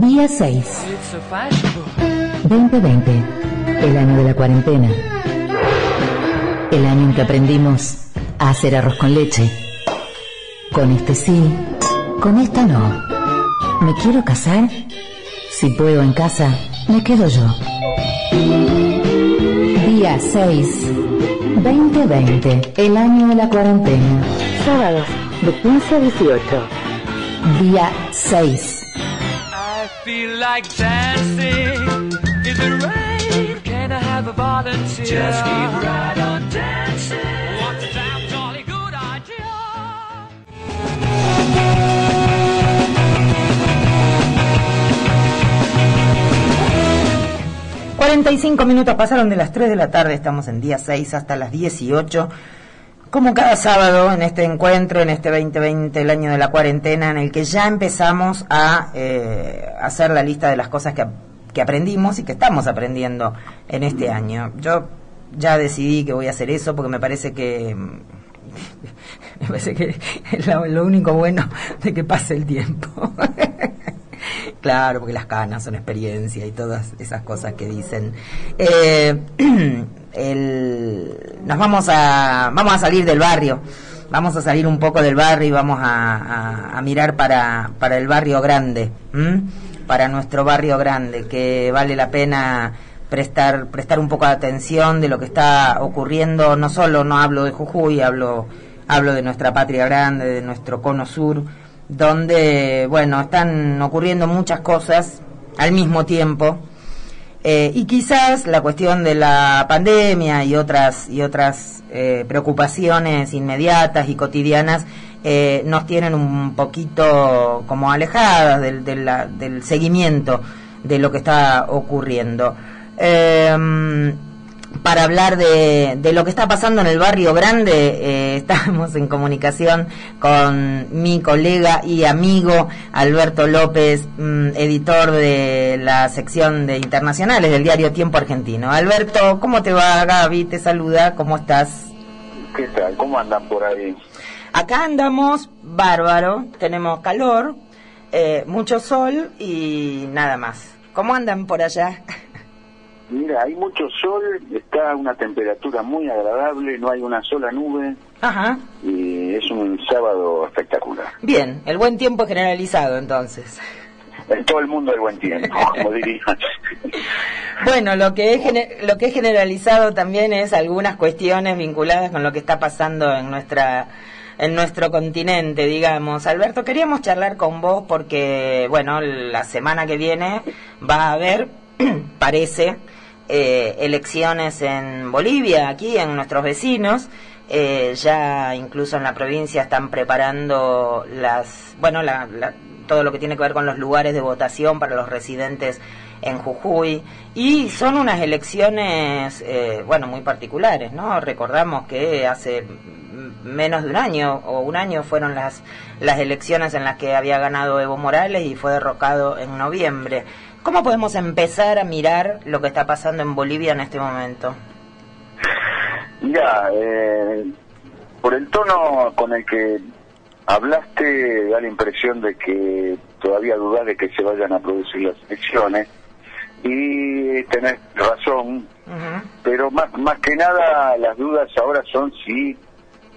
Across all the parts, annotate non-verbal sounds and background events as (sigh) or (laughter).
Día 6. 2020. El año de la cuarentena. El año en que aprendimos a hacer arroz con leche. Con este sí, con esta no. ¿Me quiero casar? Si puedo en casa, me quedo yo. Día 6. 2020. El año de la cuarentena. Sábados, de 15 a 18. Día 6. I feel like dancing. Is it right? Can I have a volunteer? Just keep right on dancing. What's a damn jolly good idea? 45 minutos pasaron de las 3 de la tarde, estamos en día 6 hasta las 18. Como cada sábado en este encuentro, en este 2020, el año de la cuarentena, en el que ya empezamos a eh, hacer la lista de las cosas que, que aprendimos y que estamos aprendiendo en este año. Yo ya decidí que voy a hacer eso porque me parece que (laughs) me parece que es lo, lo único bueno de que pase el tiempo. (laughs) (laughs) Claro, porque las canas son experiencia y todas esas cosas que dicen. Eh, (clears throat) el- nos vamos a, vamos a salir del barrio, vamos a salir un poco del barrio y vamos a, mirar para, para el barrio grande, para nuestro barrio grande, que vale la pena prestar, prestar un poco de atención de lo que está ocurriendo, no solo, no hablo de Jujuy, hablo, hablo de nuestra patria grande, de nuestro cono sur, donde, bueno, están ocurriendo muchas cosas al mismo tiempo. Eh, y quizás la cuestión de la pandemia y otras y otras eh, preocupaciones inmediatas y cotidianas eh, nos tienen un poquito como alejadas del, del seguimiento de lo que está ocurriendo. Para hablar de, de lo que está pasando en el barrio grande, eh, (laughs) estamos en comunicación con mi colega y amigo Alberto López, mm, editor de la sección de internacionales del diario Tiempo Argentino. Alberto, ¿cómo te va? Gaby te saluda, ¿cómo estás? ¿Qué tal? ¿Cómo andan por ahí? Acá andamos bárbaro, tenemos calor, eh, mucho sol y nada más. ¿Cómo andan por allá? (laughs) Mira, hay mucho sol, está una temperatura muy agradable, no hay una sola nube Ajá. y es un sábado espectacular. Bien, el buen tiempo generalizado entonces. En todo el mundo hay buen tiempo, (laughs) como. Bueno, lo que es lo que es generalizado también es algunas cuestiones vinculadas con lo que está pasando en nuestra en nuestro continente, digamos. Alberto, queríamos charlar con vos porque, bueno, la semana que viene va a haber, (clears throat) parece, eh, elecciones en Bolivia, aquí en nuestros vecinos. Eh, ya incluso en la provincia están preparando las, bueno, la- la- todo lo que tiene que ver con los lugares de votación para los residentes en Jujuy y son unas elecciones, eh, bueno, muy particulares, ¿no? Recordamos que hace menos de un año o un año fueron las las elecciones en las que había ganado Evo Morales y fue derrocado en noviembre. ¿Cómo podemos empezar a mirar lo que está pasando en Bolivia en este momento? Mira, eh, por el tono con el que hablaste, da la impresión de que todavía dudás de que se vayan a producir las elecciones y tenés razón, pero más, más que nada las dudas ahora son si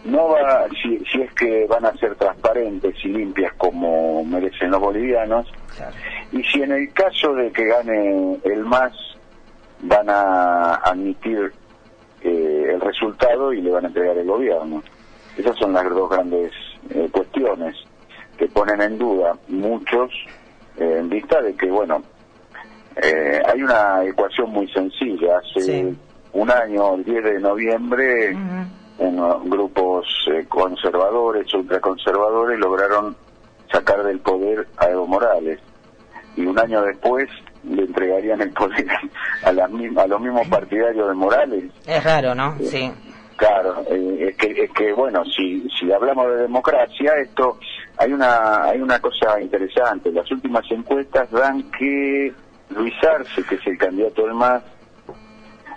no va si, si es que van a ser transparentes y limpias como merecen los bolivianos. Claro. y si en el caso de que gane el MAS van a admitir eh, el resultado y le van a entregar el gobierno. Esas son las dos grandes eh, cuestiones que ponen en duda muchos eh, en vista de que bueno eh, hay una ecuación muy sencilla hace Sí. un año el 10 de noviembre unos grupos eh, conservadores, ultraconservadores, lograron sacar del poder a Evo Morales. Y un año después le entregarían el poder a, las a los mismos partidarios de Morales. Es raro, ¿no? Sí. Claro, eh, es, que, es que, bueno, si, si hablamos de democracia, esto hay una hay una cosa interesante. Las últimas encuestas dan que Luis Arce, que es el candidato del MAS,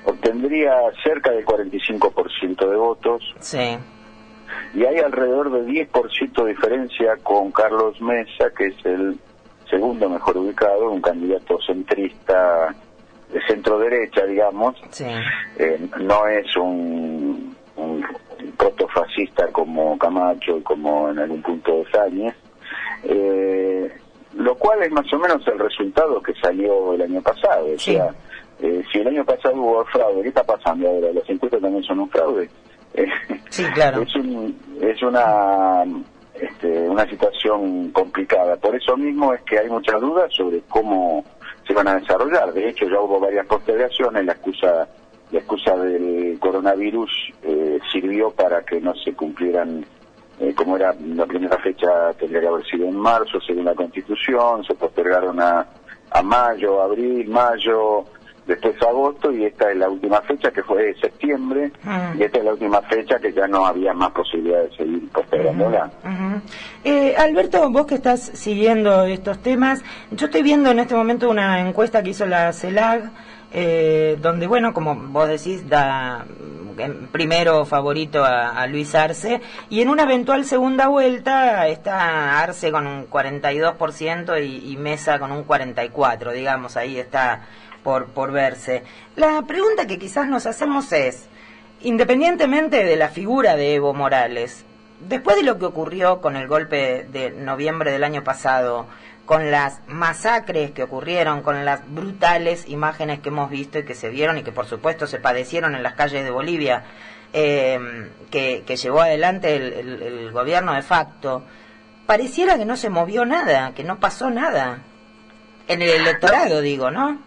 obtendría cerca del 45% de votos Sí. y hay alrededor de 10% de diferencia con Carlos Mesa, que es el segundo mejor ubicado, un candidato centrista de centro derecha, digamos, Sí. eh, no es un, un protofascista como Camacho y como en algún punto de Sáñez, eh, lo cual es más o menos el resultado que salió el año pasado. O Sí. sea, eh, si el año pasado hubo fraude, ¿qué está pasando ahora? ¿Las encuestas también son un fraude? (laughs) Eh, Sí, claro. es, un- es una este, una situación complicada. Por eso mismo es que hay muchas dudas sobre cómo se van a desarrollar. De hecho, ya hubo varias postergaciones. La excusa la excusa del coronavirus eh, sirvió para que no se cumplieran, eh, como era la primera fecha, tendría que haber sido en marzo, según la Constitución. Se postergaron a, a mayo, abril, mayo, después agosto, y esta es la última fecha que fue de septiembre. Mm. Y esta es la última fecha que ya no había más posibilidad de seguir postergándola. Eh, Alberto, vos que estás siguiendo estos temas, yo estoy viendo en este momento una encuesta que hizo la CELAG, eh, donde, bueno, como vos decís, da primero favorito a, Luis Arce, y en una eventual segunda vuelta está Arce con un 42% y, Mesa con un 44%, digamos, ahí está por verse. La pregunta que quizás nos hacemos es, independientemente de la figura de Evo Morales, después de lo que ocurrió con el golpe de noviembre del año pasado, con las masacres que ocurrieron, con las brutales imágenes que hemos visto y que se vieron y que por supuesto se padecieron en las calles de Bolivia, eh, que, que llevó adelante el, el- el gobierno de facto, pareciera que no se movió nada, que no pasó nada. En el electorado, digo, ¿no?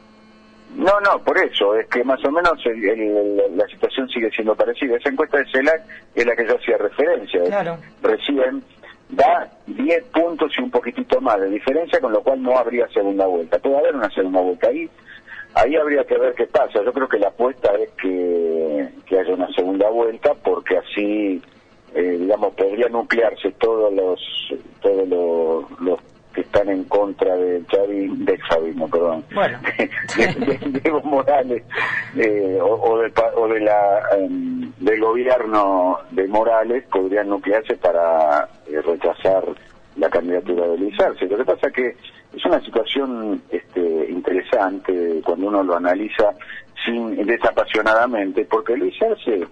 No, no, por eso, es que más o menos el- el- la situación sigue siendo parecida. Esa encuesta de CELAC es la que yo hacía referencia. Claro. Recién da 10 puntos y un poquitito más de diferencia, con lo cual no habría segunda vuelta. Puede haber una segunda vuelta ahí. Ahí habría que ver qué pasa. Yo creo que la apuesta es que, que haya una segunda vuelta, porque así, eh, digamos, podría nuclearse todos los todos los, los que están en contra del chavismo, del chavismo, perdón, Bueno. (laughs) de, de- de Evo Morales eh, o, o de, o de la em, del gobierno de Morales podrían nuclearse para eh, rechazar la candidatura de Luis Arce. Lo que pasa es que es una situación este, interesante cuando uno lo analiza sin desapasionadamente, porque Luis Arce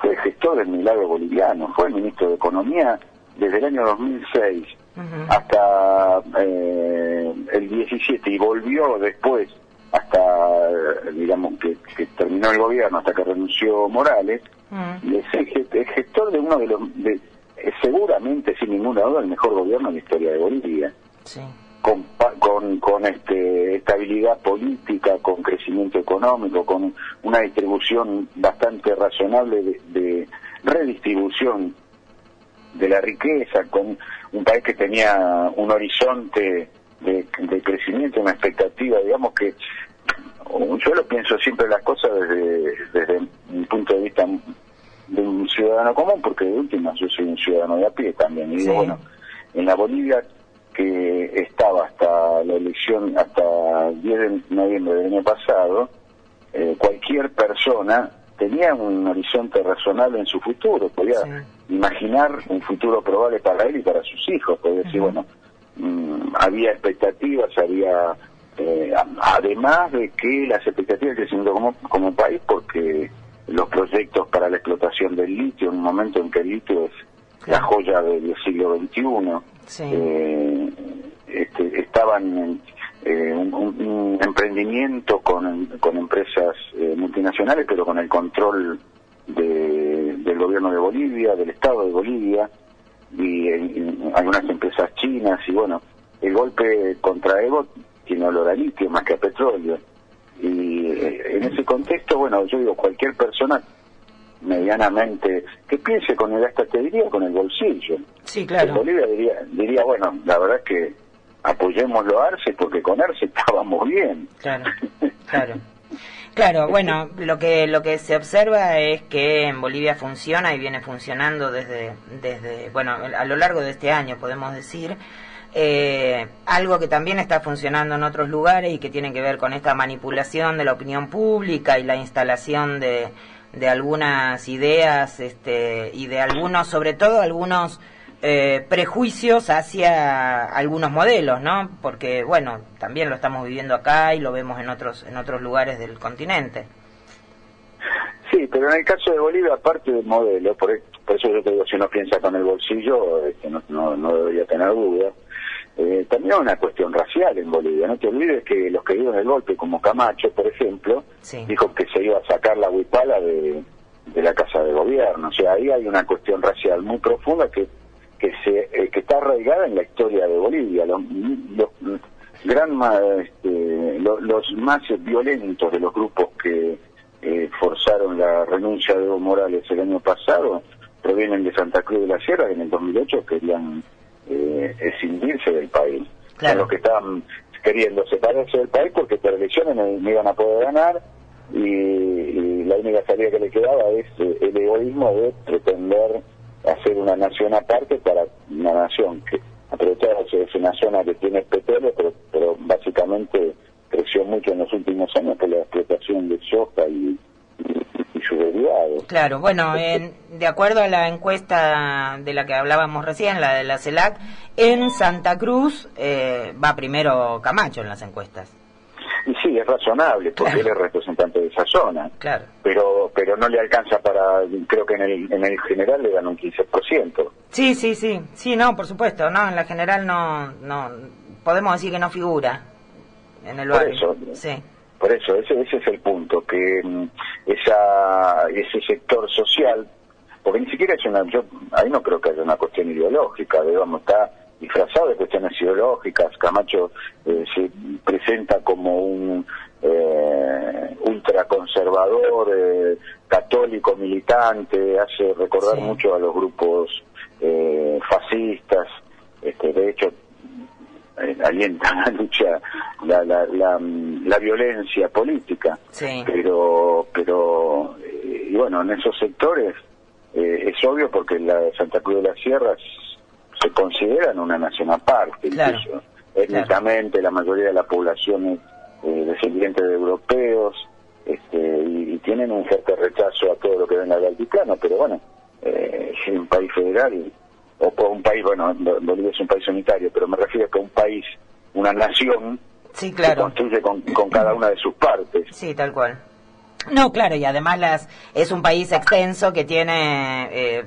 fue gestor del milagro boliviano, fue el ministro de Economía desde el año 2006 Hasta eh, el 17 y volvió después hasta, digamos, que, que terminó el gobierno, hasta que renunció Morales, es el, ge- el gestor de uno de los, de, seguramente, sin ninguna duda, el mejor gobierno en la historia de Bolivia. Sí. con, con, con este, estabilidad política, con crecimiento económico, con una distribución bastante razonable de, de redistribución de la riqueza, con un país que tenía un horizonte de, de crecimiento, una expectativa, digamos que yo lo pienso siempre las cosas desde, desde un punto de vista de un ciudadano común, porque de última yo soy un ciudadano de a pie también, y digo, Sí. bueno, en la Bolivia que estaba hasta la elección, hasta el 10 de noviembre del año pasado, eh, cualquier persona tenía un horizonte razonable en su futuro, podía Sí. Imaginar un futuro probable para él y para sus hijos, podía decir, bueno, mm, había expectativas, había, eh, además de que las expectativas de crecimiento como, como país, porque los proyectos para la explotación del litio, en un momento en que el litio es la joya del siglo XXI, Sí. eh, este, estaban en eh, un, un- un emprendimiento con, con empresas eh, multinacionales, pero con el control de- del gobierno de Bolivia, del Estado de Bolivia, y, y algunas empresas chinas, y bueno, el golpe contra Evo tiene olor a litio más que a petróleo. Y eh, en ese contexto, bueno, yo digo, cualquier persona medianamente que piense con el hasta te diría con el bolsillo. Sí, En claro. Bolivia diría, diría, bueno, la verdad es que apoyémoslo a Arce porque con Arce (laughs) estábamos bien. Claro, claro. (laughs) Claro, bueno, lo que lo que se observa es que en Bolivia funciona y viene funcionando desde desde bueno a lo largo de este año podemos decir. Eh, algo que también está funcionando en otros lugares y que tiene que ver con esta manipulación de la opinión pública y la instalación de de algunas ideas este y de algunos sobre todo algunos eh, prejuicios hacia algunos modelos, ¿no? Porque, bueno, también lo estamos viviendo acá y lo vemos en otros, en otros lugares del continente. Sí, pero en el caso de Bolivia, aparte del modelo, por, por eso yo te digo, si uno piensa con el bolsillo, este, no, no, no debería tener duda, eh, también hay una cuestión racial en Bolivia. No te olvides que los que dieron el golpe, como Camacho, por ejemplo, Sí. dijo que se iba a sacar la huipala de, de la casa de gobierno. O sea, ahí hay una cuestión racial muy profunda que que se eh, que está arraigada en la historia de Bolivia. Los, los gran este, lo- los más violentos de los grupos que eh, forzaron la renuncia de Evo Morales el año pasado provienen de Santa Cruz de la Sierra, que en el 2008 querían eh, escindirse del país. Claro. Los que estaban queriendo separarse del país porque por elecciones no, no iban a poder ganar y, y la única salida que le quedaba es eh, el egoísmo de pretender hacer una nación aparte para una nación que aprovecharse de una zona que tiene petróleo, pero, pero básicamente creció mucho en los últimos años por la explotación de soja y, y, y sus derivados. Claro, bueno, en- de acuerdo a la encuesta de la que hablábamos recién, la de la CELAC, en Santa Cruz eh, va primero Camacho en las encuestas. Y sí, es razonable, porque Claro. él es de esa zona. Claro. Pero pero no le alcanza para, creo que en el, en el general le dan un 15%. Sí, sí, sí, sí, no, por supuesto, no, en la general no, no, podemos decir que no figura en el Por barrio. eso. Sí, Por eso, ese, ese es el punto, que mm, esa, ese sector social, porque ni siquiera es una, yo ahí no creo que haya una cuestión ideológica, digamos, está disfrazado de cuestiones ideológicas, Camacho eh, se presenta como un eh, ultraconservador, eh, católico, militante, hace recordar Sí. mucho a los grupos eh, fascistas, este, de hecho eh, alienta la lucha, la, la, la, mm, la violencia política. sí, Pero, pero eh, y bueno, en esos sectores es obvio porque la Santa Cruz de las Sierras se consideran una nación aparte, Claro, incluso étnicamente la mayoría de la población es eh, descendiente de europeos este, y, y tienen un fuerte rechazo a todo lo que venga del altiplano, pero bueno, eh, es un país federal o por un país, bueno, Bo- Bolivia es un país unitario, pero me refiero a que un país, una nación, sí, se construye con, con cada una de sus partes. Sí, tal cual. No, claro, y además las, es un país extenso que tiene, eh,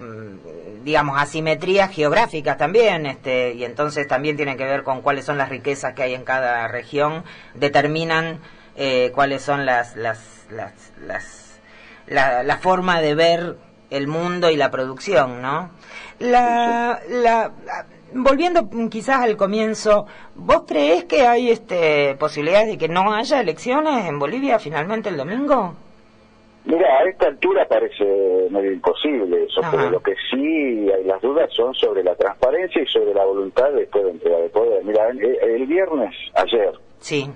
digamos, asimetrías geográficas también, este, y entonces también tiene que ver con cuáles son las riquezas que hay en cada región, determinan eh, cuáles son las, las, las, las, la, la forma de ver el mundo y la producción, ¿no? La, la, volviendo quizás al comienzo, ¿vos creés que hay este, posibilidades de que no haya elecciones en Bolivia finalmente el domingo? Mira, a esta altura parece medio imposible eso, Ajá. pero lo que sí hay las dudas son sobre la transparencia y sobre la voluntad después de entregar el poder. Mira, el, el viernes, ayer, Sí,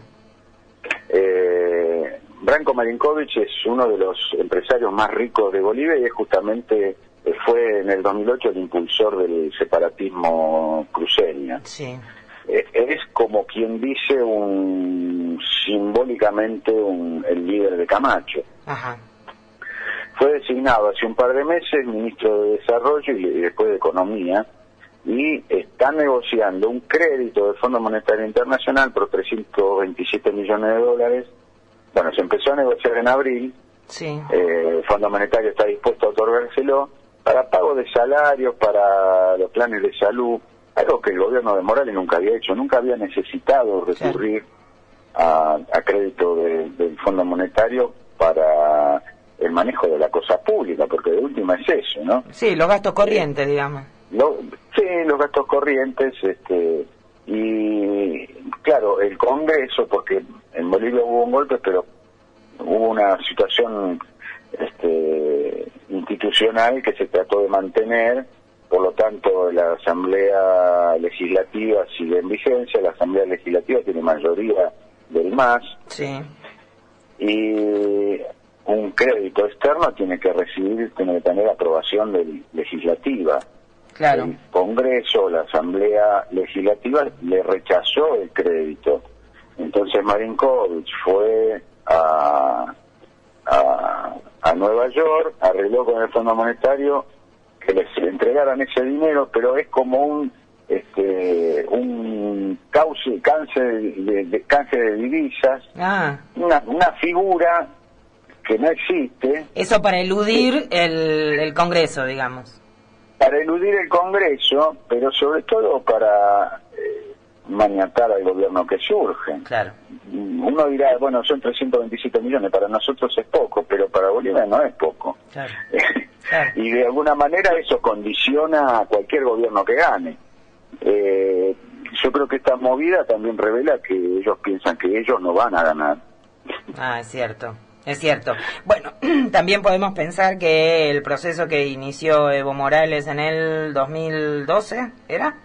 eh, Branko Marinkovic es uno de los empresarios más ricos de Bolivia y es justamente, eh, fue en el 2008 el impulsor del separatismo cruceño. sí, Eh, es como quien dice un simbólicamente un, el líder de Camacho. ajá, Fue designado hace un par de meses ministro de Desarrollo y después de Economía y está negociando un crédito del Fondo Monetario Internacional por 327 millones de dólares. Bueno, se empezó a negociar en abril, sí, eh, el Fondo Monetario está dispuesto a otorgárselo para pago de salarios, para los planes de salud, algo que el gobierno de Morales nunca había hecho, nunca había necesitado recurrir a, a crédito de- del Fondo Monetario para el manejo de la cosa pública, porque de última es eso, ¿no? sí, los gastos corrientes, digamos. Lo- sí, los gastos corrientes, este, y claro, el Congreso, porque en Bolivia hubo un golpe, pero hubo una situación este, institucional que se trató de mantener, por lo tanto la Asamblea Legislativa sigue en vigencia, la Asamblea Legislativa tiene mayoría del MAS, Sí, y un crédito externo tiene que recibir, tiene que tener aprobación del legislativa. claro, El Congreso, la Asamblea Legislativa le rechazó el crédito. Entonces Marinkovic fue a, a, a Nueva York, arregló con el Fondo Monetario que les entregaran ese dinero, pero es como un este un cauce, cáncer de, de cáncer de divisas, Ah, una, una figura que no existe eso para eludir el, el Congreso, digamos. para eludir el Congreso, pero sobre todo para eh, maniatar al gobierno que surge. Claro. Uno dirá, bueno, son 327 millones, para nosotros es poco, pero para Bolivia no es poco. Claro. (laughs) Claro. y de alguna manera eso condiciona a cualquier gobierno que gane. Eh, yo creo que esta movida también revela que ellos piensan que ellos no van a ganar. Ah, es cierto. Es cierto. Bueno, (clears throat) también podemos pensar que el proceso que inició Evo Morales en el 2012, ¿era?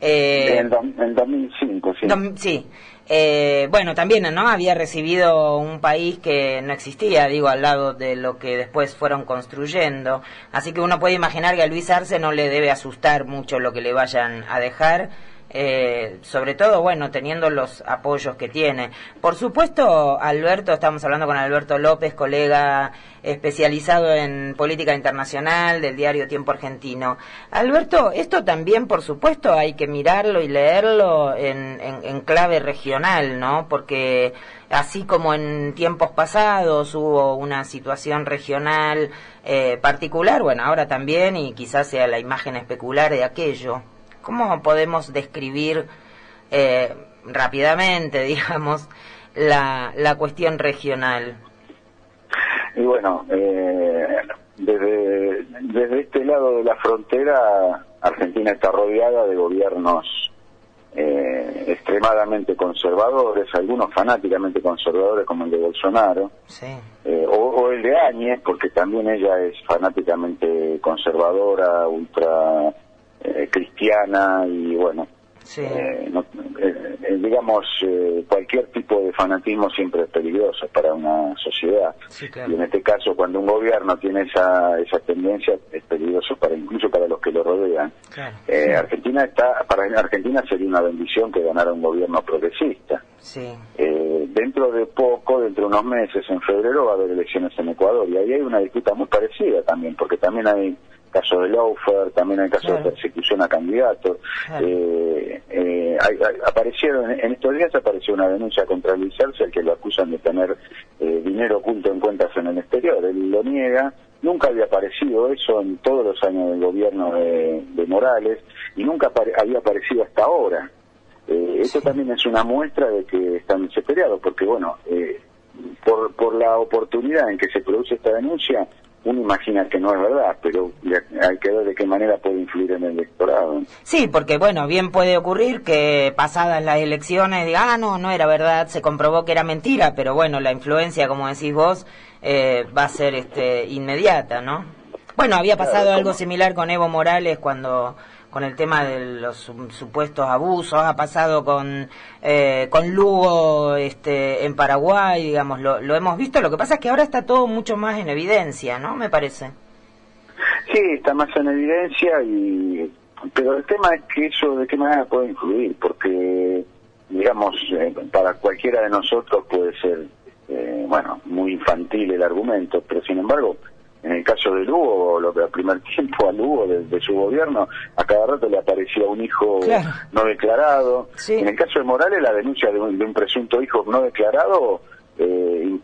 Eh, en, do- en 2005, sí. Sí. Eh, bueno, también, ¿no? Había recibido un país que no existía, digo, al lado de lo que después fueron construyendo. Así que uno puede imaginar que a Luis Arce no le debe asustar mucho lo que le vayan a dejar. Eh, sobre todo, bueno, teniendo los apoyos que tiene. Por supuesto, Alberto, estamos hablando con Alberto López, colega especializado en política internacional del diario Tiempo Argentino. Alberto, esto también, por supuesto, hay que mirarlo y leerlo en, en- clave regional, ¿no? Porque así como en tiempos pasados hubo una situación regional eh, particular, bueno, ahora también, y quizás sea la imagen especular de aquello. ¿Cómo podemos describir eh, rápidamente, (laughs) digamos, la, la cuestión regional? Y bueno, eh, desde, desde este lado de la frontera, Argentina está rodeada de gobiernos eh, extremadamente conservadores, algunos fanáticamente conservadores como el de Bolsonaro, Sí, eh, o, o el de Áñez, porque también ella es fanáticamente conservadora, ultra eh, cristiana y bueno, sí, eh, no- eh, eh, digamos, eh, cualquier tipo de fanatismo siempre es peligroso para una sociedad. sí, claro. Y en este caso, cuando un gobierno tiene esa, esa tendencia, es peligroso para incluso para los que lo rodean. claro. Eh, Argentina está, para Argentina sería una bendición que ganara un gobierno progresista. Sí, Eh, dentro de poco, dentro de unos meses, en febrero va a haber elecciones en Ecuador y ahí hay una disputa muy parecida también, porque también hay casos de lawfare, también hay casos Claro. de persecución a candidatos. Claro. Eh, eh, hay- hay- aparecieron en estos días apareció una denuncia contra Luis al que lo acusan de tener eh, dinero oculto en cuentas en el exterior. Él lo niega. Nunca había aparecido eso en todos los años del gobierno de, de Morales y nunca apare- había aparecido hasta ahora. Eh, esto también es una muestra de que están desesperados, porque bueno, eh, por, por la oportunidad en que se produce esta denuncia, uno imagina que no es verdad, pero hay que ver de qué manera puede influir en el electorado. Sí, porque bueno, bien puede ocurrir que pasadas las elecciones diga, ah, no, no era verdad, se comprobó que era mentira, pero bueno, la influencia, como decís vos, eh, va a ser este, inmediata, ¿no? Bueno, había Claro, pasado algo como- similar con Evo Morales cuando con el tema de los su- supuestos abusos, ha pasado con eh, con Lugo este, en Paraguay, digamos, lo, lo hemos visto, lo que pasa es que ahora está todo mucho más en evidencia, ¿no? Me parece. Sí, está más en evidencia, y pero el tema es que eso de qué manera puede influir, porque, digamos, eh, para cualquiera de nosotros puede ser, eh, bueno, muy infantil el argumento, pero sin embargo, en el caso de Lugo, lo que al primer (laughs) tiempo a Lugo de, de su gobierno, a cada rato le aparecía un hijo Claro. no declarado. Sí. En el caso de Morales, la denuncia de un, de un presunto hijo no declarado eh,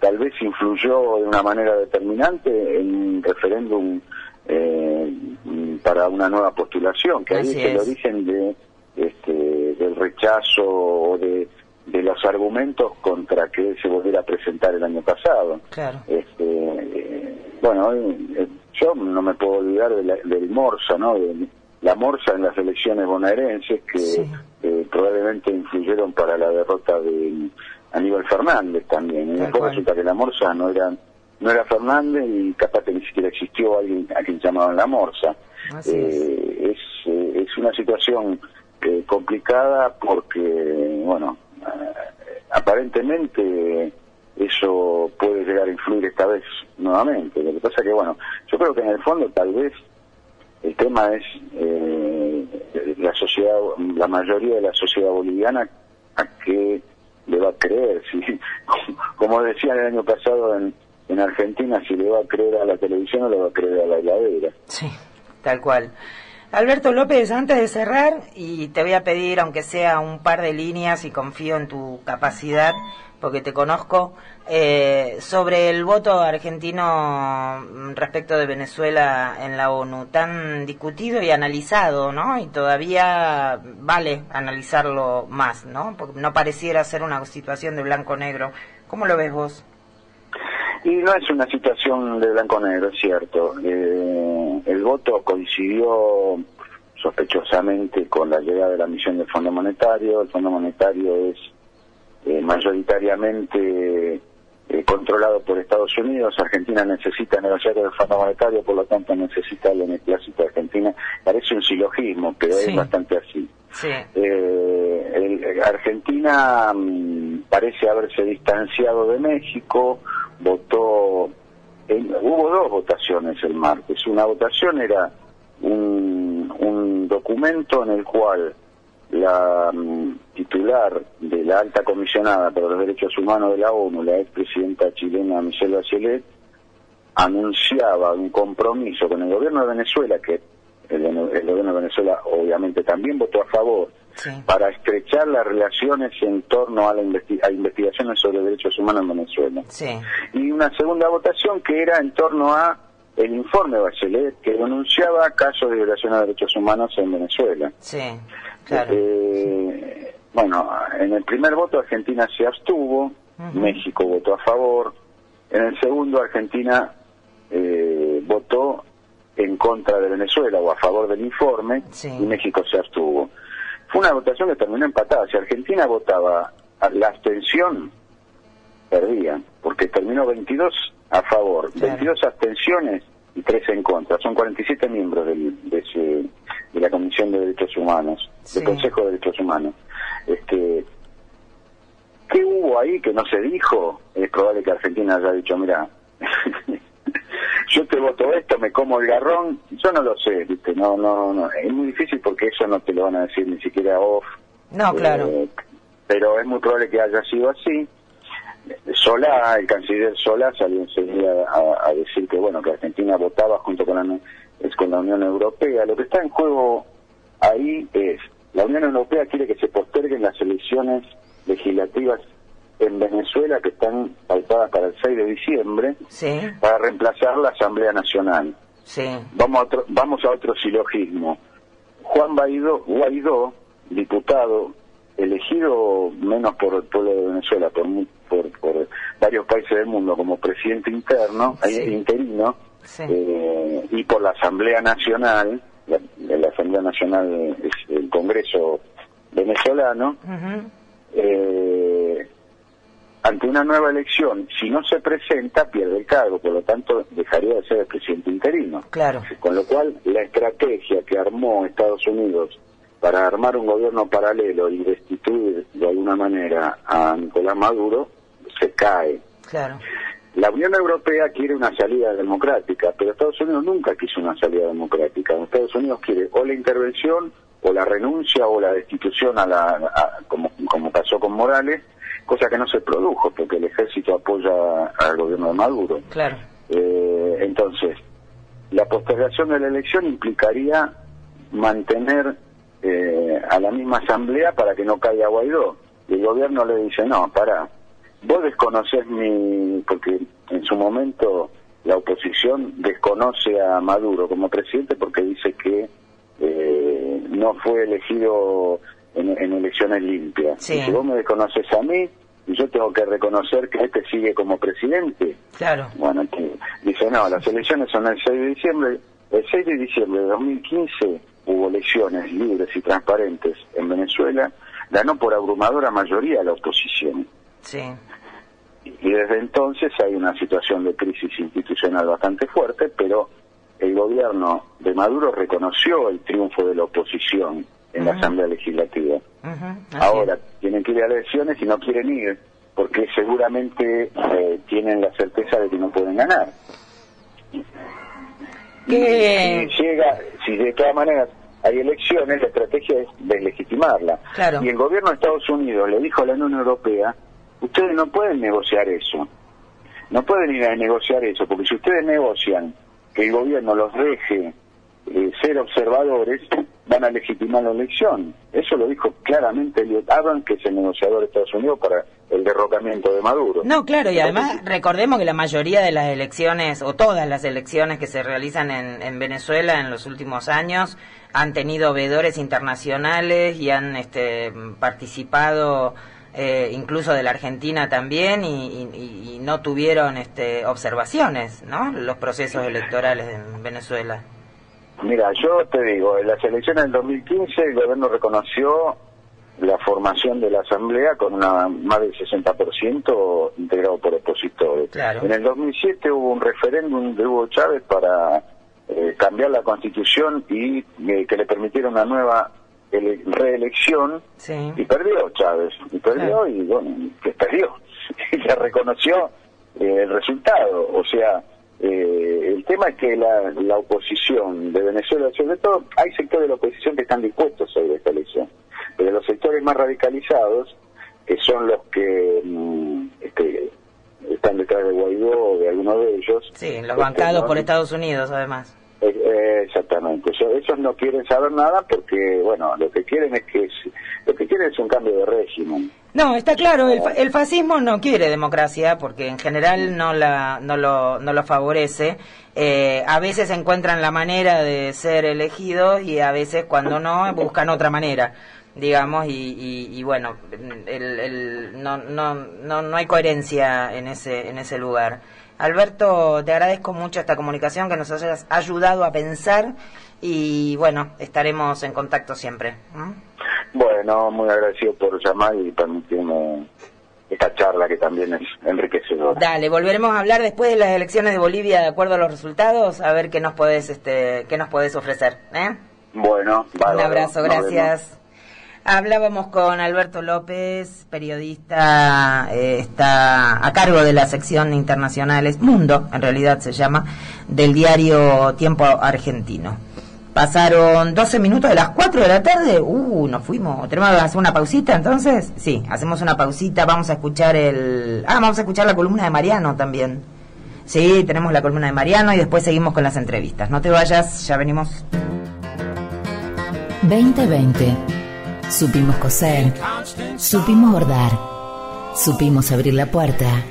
tal vez influyó de una manera determinante en un referéndum eh, para una nueva postulación, que ahí es el origen de, este, del rechazo o de, de los argumentos contra que él se volviera a presentar el año pasado. Claro. Este, eh, bueno, eh, yo no me puedo olvidar de la- del Morsa, ¿no? De la Morsa en las elecciones bonaerenses que Sí. eh, probablemente influyeron para la derrota de Aníbal Fernández también. Y después resulta que la Morsa no era no era Fernández y capaz que ni siquiera existió alguien a quien llamaban la Morsa. Así Eh, es, eh, es una situación eh, complicada porque, bueno, eh, aparentemente eso puede llegar a influir esta vez nuevamente. Lo que pasa que, bueno, yo creo que en el fondo tal vez el tema es eh, la sociedad, la mayoría de la sociedad boliviana a qué le va a creer. Si, (laughs) como decían el año pasado en, en Argentina, si le va a creer a la televisión o le va a creer a la heladera. Sí, Tal cual. Alberto López, antes de cerrar, y te voy a pedir, aunque sea un par de líneas, y confío en tu capacidad, porque te conozco, eh, sobre el voto argentino respecto de Venezuela en la ONU, tan discutido y analizado, ¿no? Y todavía vale analizarlo más, ¿no? Porque no pareciera ser una situación de blanco-negro. ¿Cómo lo ves vos? Y no es una situación de blanco-negro, es cierto. Eh, el voto coincidió sospechosamente con la llegada de la misión del Fondo Monetario. El Fondo Monetario es eh, mayoritariamente eh, controlado por Estados Unidos. Argentina necesita negociar el Fondo Monetario, por lo tanto necesita el beneplácito de Argentina. Parece un silogismo, pero es bastante así. Eh, Argentina mm, parece haberse distanciado de México, votó, hubo dos votaciones el martes. Una votación era un, un documento en el cual la mm, titular de la alta comisionada para los derechos humanos de la ONU, la expresidenta chilena Michelle Bachelet, anunciaba un compromiso con el gobierno de Venezuela, que el, gobierno de Venezuela obviamente también votó a favor, para estrechar las relaciones en torno a, la investigaciones sobre derechos humanos en Venezuela. Y una segunda votación que era en torno a el informe Bachelet, que denunciaba casos de violación de derechos humanos en Venezuela. Sí. Eh, bueno, en el primer voto Argentina se abstuvo, México votó a favor, en el segundo Argentina eh, votó en contra de Venezuela o a favor del informe y México se abstuvo. Fue una votación que terminó empatada. Si Argentina votaba la abstención, perdía, porque terminó 22 a favor, 22 abstenciones y 3 en contra. Son 47 miembros del, de ese de la Comisión de Derechos Humanos, del Consejo de Derechos Humanos. Este, ¿Qué hubo ahí que no se dijo? Es probable que Argentina haya dicho, mira, (laughs) yo te voto esto, me como el garrón, yo no lo sé, ¿viste? No, no, no, es muy difícil porque eso no te lo van a decir ni siquiera off. No, claro. Eh, pero es muy probable que haya sido así. Solá, el canciller Solá salió enseguida a, a, decir que bueno que Argentina votaba junto con la es con la Unión Europea. Lo que está en juego ahí es, la Unión Europea quiere que se posterguen las elecciones legislativas en Venezuela que están pautadas para el 6 de diciembre para reemplazar la Asamblea Nacional. Vamos, a otro, vamos a otro silogismo. Juan Guaidó, Guaidó, diputado, elegido menos por el pueblo de Venezuela, por, por, varios países del mundo como presidente interno, eh, interino, eh, y por la Asamblea Nacional, la, Asamblea Nacional es el Congreso venezolano, eh, ante una nueva elección, si no se presenta, pierde el cargo, por lo tanto dejaría de ser el presidente interino. Claro. Con lo cual, la estrategia que armó Estados Unidos para armar un gobierno paralelo y destituir de alguna manera a Nicolás Maduro se cae. Claro. La Unión Europea quiere una salida democrática, pero Estados Unidos nunca quiso una salida democrática. Estados Unidos quiere o la intervención, o la renuncia, o la destitución, a la, como, como pasó con Morales, cosa que no se produjo, porque el ejército apoya al gobierno de Maduro. Claro. Eh, entonces, la postergación de la elección implicaría mantener eh, a la misma asamblea para que no caiga Guaidó. Y el gobierno le dice, no, para, Vos desconocés mi, porque en su momento la oposición desconoce a Maduro como presidente porque dice que eh, no fue elegido en, elecciones limpias. si vos me desconoces a mí, y yo tengo que reconocer que este sigue como presidente. Claro. Bueno, dice, no, las elecciones son el 6 de diciembre. El 6 de diciembre de 2015 hubo elecciones libres y transparentes en Venezuela. Ganó por abrumadora mayoría la oposición. Sí. Y desde entonces hay una situación de crisis institucional bastante fuerte, pero el gobierno de Maduro reconoció el triunfo de la oposición en la Asamblea Legislativa. Ahora tienen que ir a elecciones y no quieren ir porque seguramente eh, tienen la certeza de que no pueden ganar. Si llega, si de todas maneras hay elecciones, la estrategia es deslegitimarla. Y el gobierno de Estados Unidos le dijo a la Unión Europea Ustedes no pueden negociar eso. No pueden ir a negociar eso, porque si ustedes negocian que el gobierno los deje eh, ser observadores, van a legitimar la elección. Eso lo dijo claramente Elliot Abrams, que es el negociador de Estados Unidos para el derrocamiento de Maduro. No, claro, y además recordemos que la mayoría de las elecciones, o todas las elecciones que se realizan en, en Venezuela en los últimos años, han tenido veedores internacionales y han este, participado eh, incluso de la Argentina también y, y- y no tuvieron este, observaciones, ¿no? Los procesos electorales en Venezuela. Mira, yo te digo, en las elecciones del 2015 el gobierno reconoció la formación de la Asamblea con una más del 60% integrado por opositores. Claro. En el 2007 hubo un referéndum de Hugo Chávez para eh, cambiar la constitución y eh, que le permitiera una nueva ele- reelección Sí. y perdió Chávez y perdió y bueno que perdió (laughs) y se reconoció eh, el resultado o sea eh, el tema es que la, la oposición de Venezuela sobre todo hay sectores de la oposición que están dispuestos a ir a esta elección pero los sectores más radicalizados que son los que mm, este, están detrás de Guaidó o de alguno de ellos Sí, los este, bancados no- por Estados Unidos, además. Eh, eh, exactamente. Esos no quieren saber nada porque, bueno, lo que quieren es que es- lo que quieren es un cambio de régimen. No, está claro, el, fa- el fascismo no quiere democracia porque en general no, la, no, lo, no lo favorece. Eh, a veces encuentran la manera de ser elegidos y a veces cuando no buscan otra manera, digamos, y, y, y bueno, el, el, no, no, no, no hay coherencia en ese, en ese lugar. Alberto, te agradezco mucho esta comunicación que nos hayas ayudado a pensar y bueno, estaremos en contacto siempre. Bueno, muy agradecido por llamar y permitirme esta charla que también es enriquecedora. Dale, volveremos a hablar después de las elecciones de Bolivia de acuerdo a los resultados, a ver qué nos podés, este, qué nos podés ofrecer. ¿eh? Bueno, Un bárbaro. abrazo, Nos vemos. gracias. Hablábamos con Alberto López, periodista, eh, está a cargo de la sección internacionales, Mundo, en realidad se llama, del diario Tiempo Argentino. Pasaron 12 minutos de las 4 de la tarde. Uh, nos fuimos. ¿Tenemos que hacer una pausita entonces? Sí, hacemos una pausita. Vamos a escuchar el. Ah, vamos a escuchar la columna de Mariano también. Sí, tenemos la columna de Mariano y después seguimos con las entrevistas. No te vayas, ya venimos. 2020. Supimos coser, supimos bordar, supimos abrir la puerta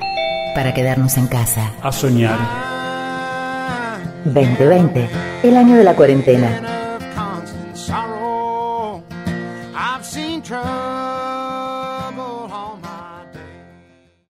para quedarnos en casa. a soñar. 2020, el año de la cuarentena.